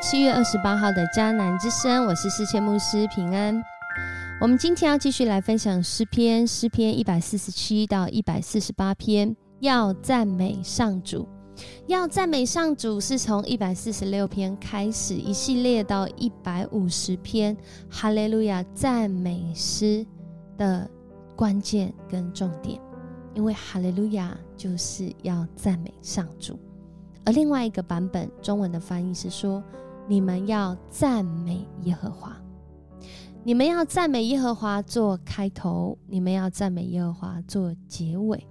七月二十八号的迦南之声，我是世界牧师平安。我们今天要继续来分享诗篇，诗篇一百四十七到一百四十八篇，要赞美上主。要赞美上主，是从一百四十六篇开始，一系列到一百五十篇哈利路亚赞美诗的关键跟重点。因为哈利路亚就是要赞美上主，而另外一个版本中文的翻译是说：你们要赞美耶和华。你们要赞美耶和华做开头，你们要赞美耶和华做结尾。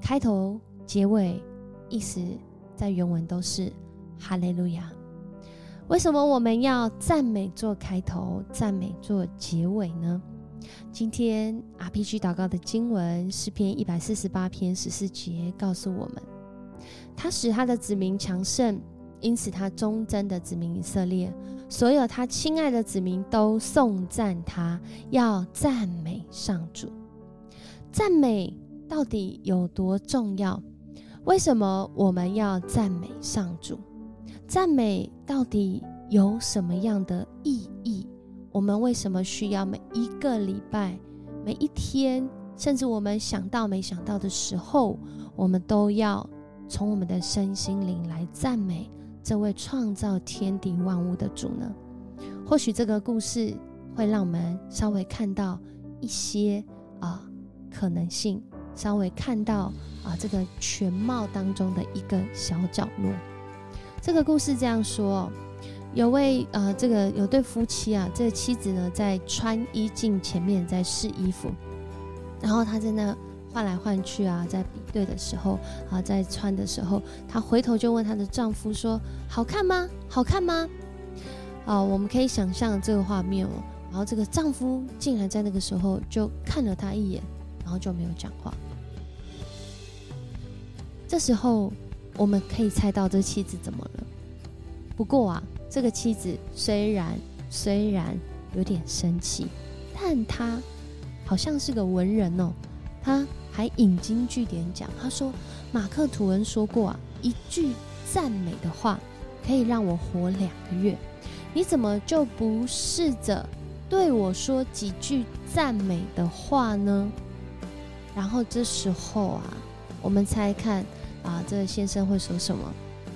开头、结尾意思在原文都是哈利路亚。为什么我们要赞美做开头，赞美做结尾呢？今天 RPG 祷告的经文诗篇一百四十八篇十四节告诉我们，他使他的子民强盛，因此他忠贞的子民以色列。所有他亲爱的子民都颂赞他，要赞美上主。赞美到底有多重要？为什么我们要赞美上主？赞美到底有什么样的意义？我们为什么需要每一个礼拜、每一天，甚至我们想到没想到的时候，我们都要从我们的身心灵来赞美？这位创造天地万物的主呢？或许这个故事会让我们稍微看到一些啊可能性，稍微看到啊这个全貌当中的一个小角落。这个故事这样说：有位呃这个有对夫妻啊，这个妻子呢在穿衣镜前面在试衣服，然后他在那。换来换去啊，在比对的时候啊，在穿的时候，她回头就问她的丈夫说：“好看吗？好看吗？”啊，我们可以想象这个画面哦。然后这个丈夫竟然在那个时候就看了她一眼，然后就没有讲话。这时候我们可以猜到这妻子怎么了。不过啊，这个妻子虽然虽然有点生气，但她好像是个文人哦，她。还引经据典讲，他说：“马克吐温说过啊，一句赞美的话可以让我活两个月。你怎么就不试着对我说几句赞美的话呢？”然后这时候啊，我们猜看啊，这个先生会说什么？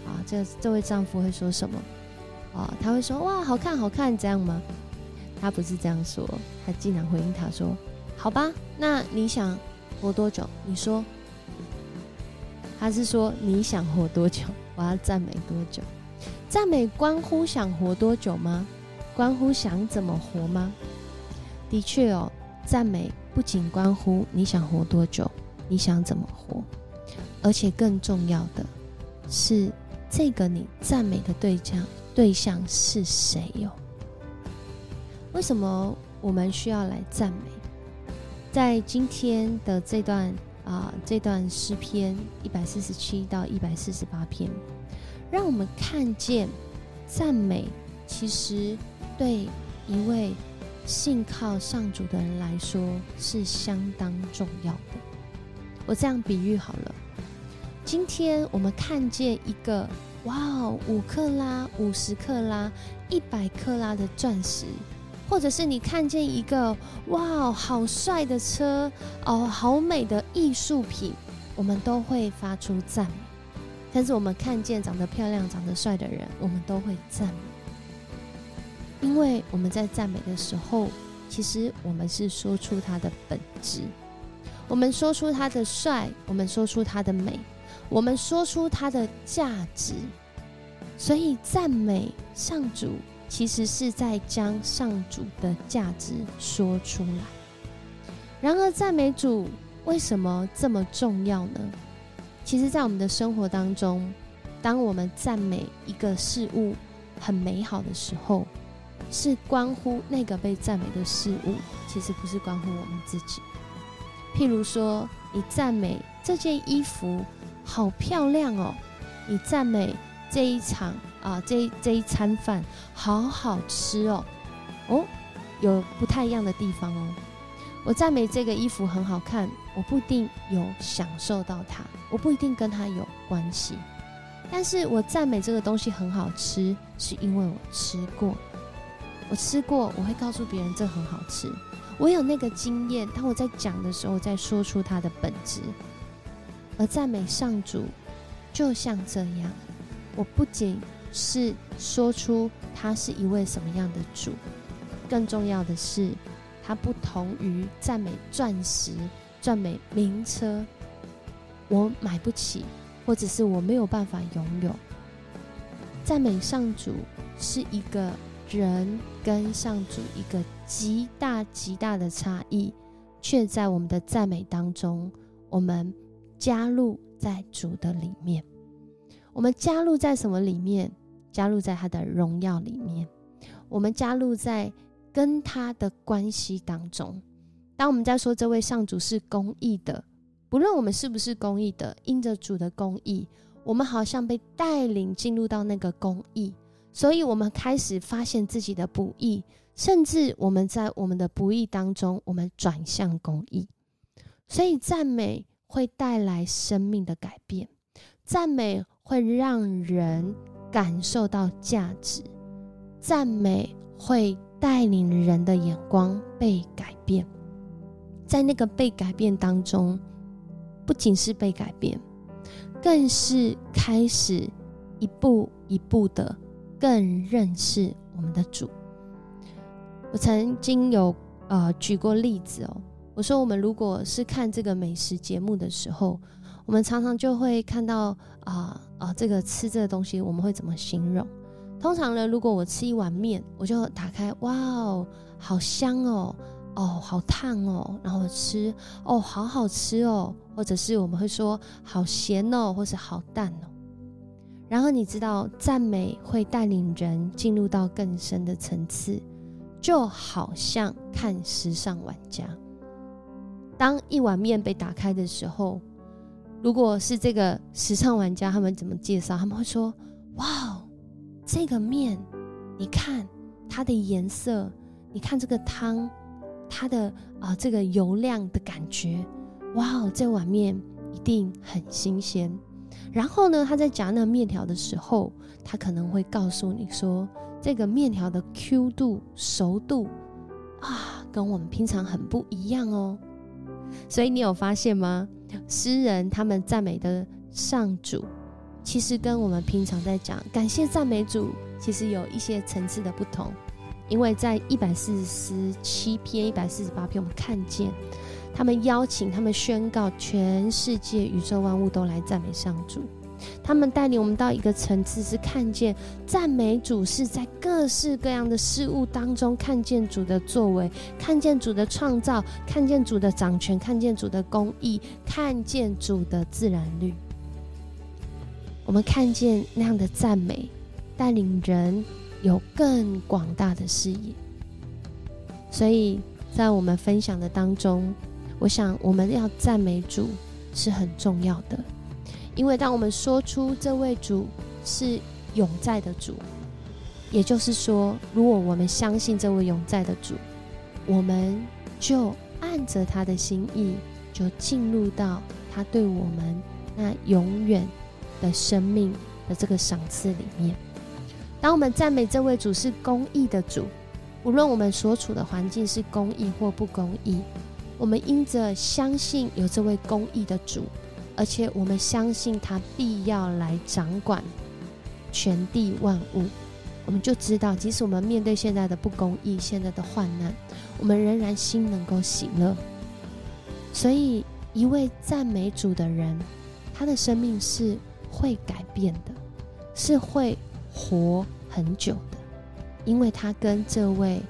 啊，这这位丈夫会说什么？啊，他会说：“哇，好看，好看，这样吗？”他不是这样说，他竟然回应他说：“好吧，那你想？”活多久？你说，他是说你想活多久？我要赞美多久？赞美关乎想活多久吗？关乎想怎么活吗？的确哦，赞美不仅关乎你想活多久，你想怎么活，而且更重要的是，这个你赞美的对象对象是谁哟？为什么我们需要来赞美？在今天的这段啊，这段诗篇一百四十七到一百四十八篇，让我们看见赞美其实对一位信靠上主的人来说是相当重要的。我这样比喻好了，今天我们看见一个哇哦，五克拉、五十克拉、一百克拉的钻石。或者是你看见一个哇，好帅的车哦，好美的艺术品，我们都会发出赞美。但是我们看见长得漂亮、长得帅的人，我们都会赞美，因为我们在赞美的时候，其实我们是说出他的本质，我们说出他的帅，我们说出他的美，我们说出他的价值。所以赞美上主。其实是在将上主的价值说出来。然而，赞美主为什么这么重要呢？其实，在我们的生活当中，当我们赞美一个事物很美好的时候，是关乎那个被赞美的事物，其实不是关乎我们自己。譬如说，你赞美这件衣服好漂亮哦，你赞美这一场。啊，这这一餐饭好好吃哦，哦，有不太一样的地方哦。我赞美这个衣服很好看，我不一定有享受到它，我不一定跟它有关系。但是我赞美这个东西很好吃，是因为我吃过，我吃过，我会告诉别人这很好吃。我有那个经验，当我在讲的时候，再说出它的本质。而赞美上主，就像这样，我不仅是说出他是一位什么样的主，更重要的是，他不同于赞美钻石、赞美名车，我买不起。或者是我没有办法拥有。赞美上主是一个人跟上主一个极大极大的差异，却在我们的赞美当中，我们加入在主的里面。我们加入在什么里面？加入在他的荣耀里面。我们加入在跟他的关系当中。当我们在说这位上主是公义的。不论我们是不是公义的，因着主的公义，我们好像被带领进入到那个公义，所以我们开始发现自己的不义，甚至我们在我们的不义当中，我们转向公义。所以赞美会带来生命的改变，赞美会让人感受到价值，赞美会带领人的眼光被改变，在那个被改变当中。不仅是被改变，更是开始一步一步的更认识我们的主。我曾经有呃举过例子哦，我说我们如果是看这个美食节目的时候，我们常常就会看到啊啊这个吃这个东西，我们会怎么形容？通常呢，如果我吃一碗面，我就打开，哇哦，好香哦。哦，好烫哦，然后吃哦，好好吃哦，或者是我们会说好咸哦，或是好淡哦。然后你知道，赞美会带领人进入到更深的层次，就好像看时尚玩家。当一碗面被打开的时候，如果是这个时尚玩家，他们怎么介绍？他们会说：“哇，这个面，你看它的颜色，你看这个汤。”它的啊，这个油亮的感觉，哇哦，这碗面一定很新鲜。然后呢，他在夹那面条的时候，他可能会告诉你说，这个面条的 Q 度、熟度啊，跟我们平常很不一样哦。所以你有发现吗？诗人他们赞美的上主，其实跟我们平常在讲感谢赞美主，其实有一些层次的不同。因为在一百四十七篇、一百四十八篇，我们看见他们邀请、他们宣告，全世界宇宙万物都来赞美上主。他们带领我们到一个层次，是看见赞美主是在各式各样的事物当中看见主的作为，看见主的创造，看见主的掌权，看见主的公义，看见主的自然律。我们看见那样的赞美，带领人。有更广大的视野，所以在我们分享的当中，我想我们要赞美主是很重要的，因为当我们说出这位主是永在的主，也就是说，如果我们相信这位永在的主，我们就按着他的心意，就进入到他对我们那永远的生命的这个赏赐里面。当我们赞美这位主是公义的主，无论我们所处的环境是公义或不公义，我们因着相信有这位公义的主，而且我们相信他必要来掌管全地万物，我们就知道，即使我们面对现在的不公义、现在的患难，我们仍然心能够喜乐。所以，一位赞美主的人，他的生命是会改变的，是会。活很久的，因为他跟这位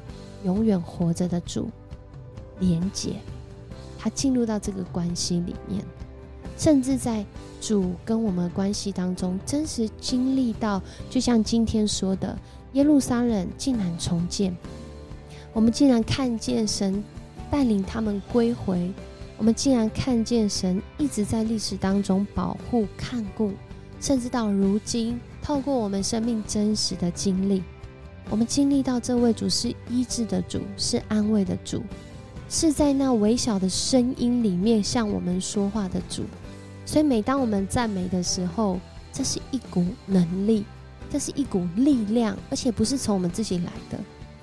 永远活着的主连接，他进入到这个关系里面，甚至在主跟我们关系当中，真实经历到，就像今天说的，耶路撒冷竟然重建，我们竟然看见神带领他们归回，我们竟然看见神一直在历史当中保护看顾，甚至到如今。透过我们生命真实的经历，我们经历到这位主是医治的主，是安慰的主，是在那微小的声音里面向我们说话的主。所以，每当我们赞美的时候，这是一股能力，这是一股力量，而且不是从我们自己来的，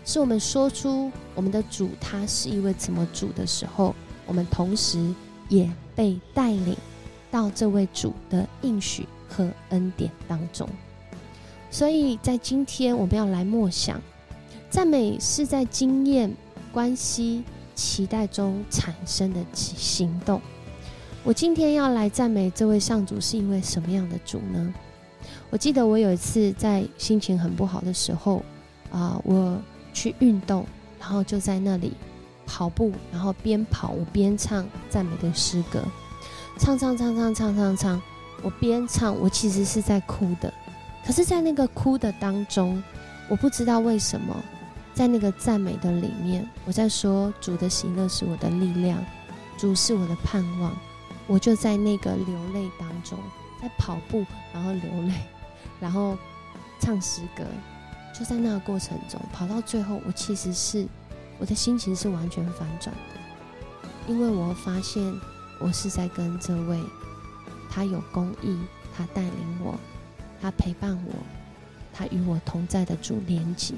是我们说出我们的主他是一位怎么主的时候，我们同时也被带领到这位主的应许和恩典当中。所以在今天，我们要来默想，赞美是在经验、关系、期待中产生的行动。我今天要来赞美这位上主，是一位什么样的主呢？我记得我有一次在心情很不好的时候，啊，我去运动，然后就在那里跑步，然后边跑我边唱赞美的诗歌，唱唱唱唱唱唱唱，我边唱我其实是在哭的。可是，在那个哭的当中，我不知道为什么，在那个赞美的里面，我在说主的喜乐是我的力量，主是我的盼望。我就在那个流泪当中，在跑步，然后流泪，然后唱诗歌，就在那个过程中，跑到最后，我其实是我的心情是完全反转的，因为我发现我是在跟这位他有公义，他带领我。他陪伴我，他与我同在的主连结，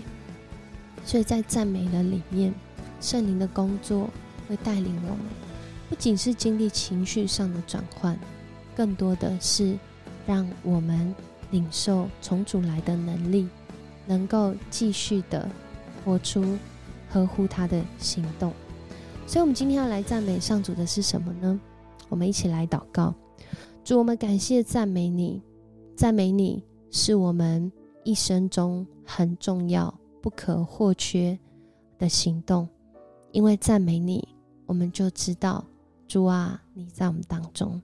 所以在赞美的里面，圣灵的工作会带领我们，不仅是经历情绪上的转换，更多的是让我们领受重组来的能力，能够继续的活出合乎他的行动。所以，我们今天要来赞美上主的是什么呢？我们一起来祷告，主，我们感谢赞美你。赞美你是我们一生中很重要、不可或缺的行动，因为赞美你，我们就知道主啊，你在我们当中；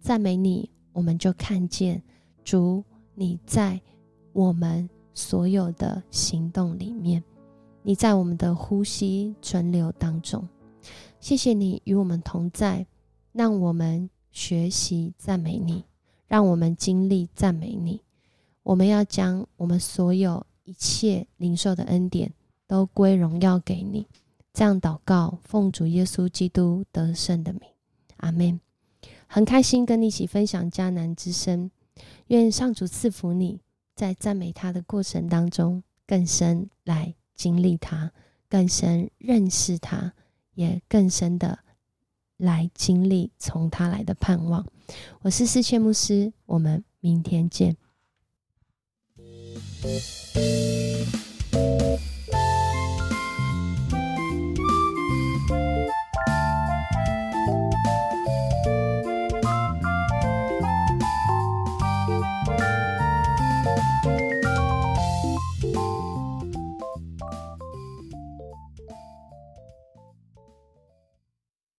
赞美你，我们就看见主你在我们所有的行动里面，你在我们的呼吸存留当中。谢谢你与我们同在，让我们学习赞美你。让我们经历赞美你，我们要将我们所有一切灵受的恩典都归荣耀给你。这样祷告，奉主耶稣基督得胜的名，阿门。很开心跟你一起分享迦南之声，愿上主赐福你，在赞美他的过程当中，更深来经历他，更深认识他，也更深的。来经历从他来的盼望，我是思切牧师，我们明天见。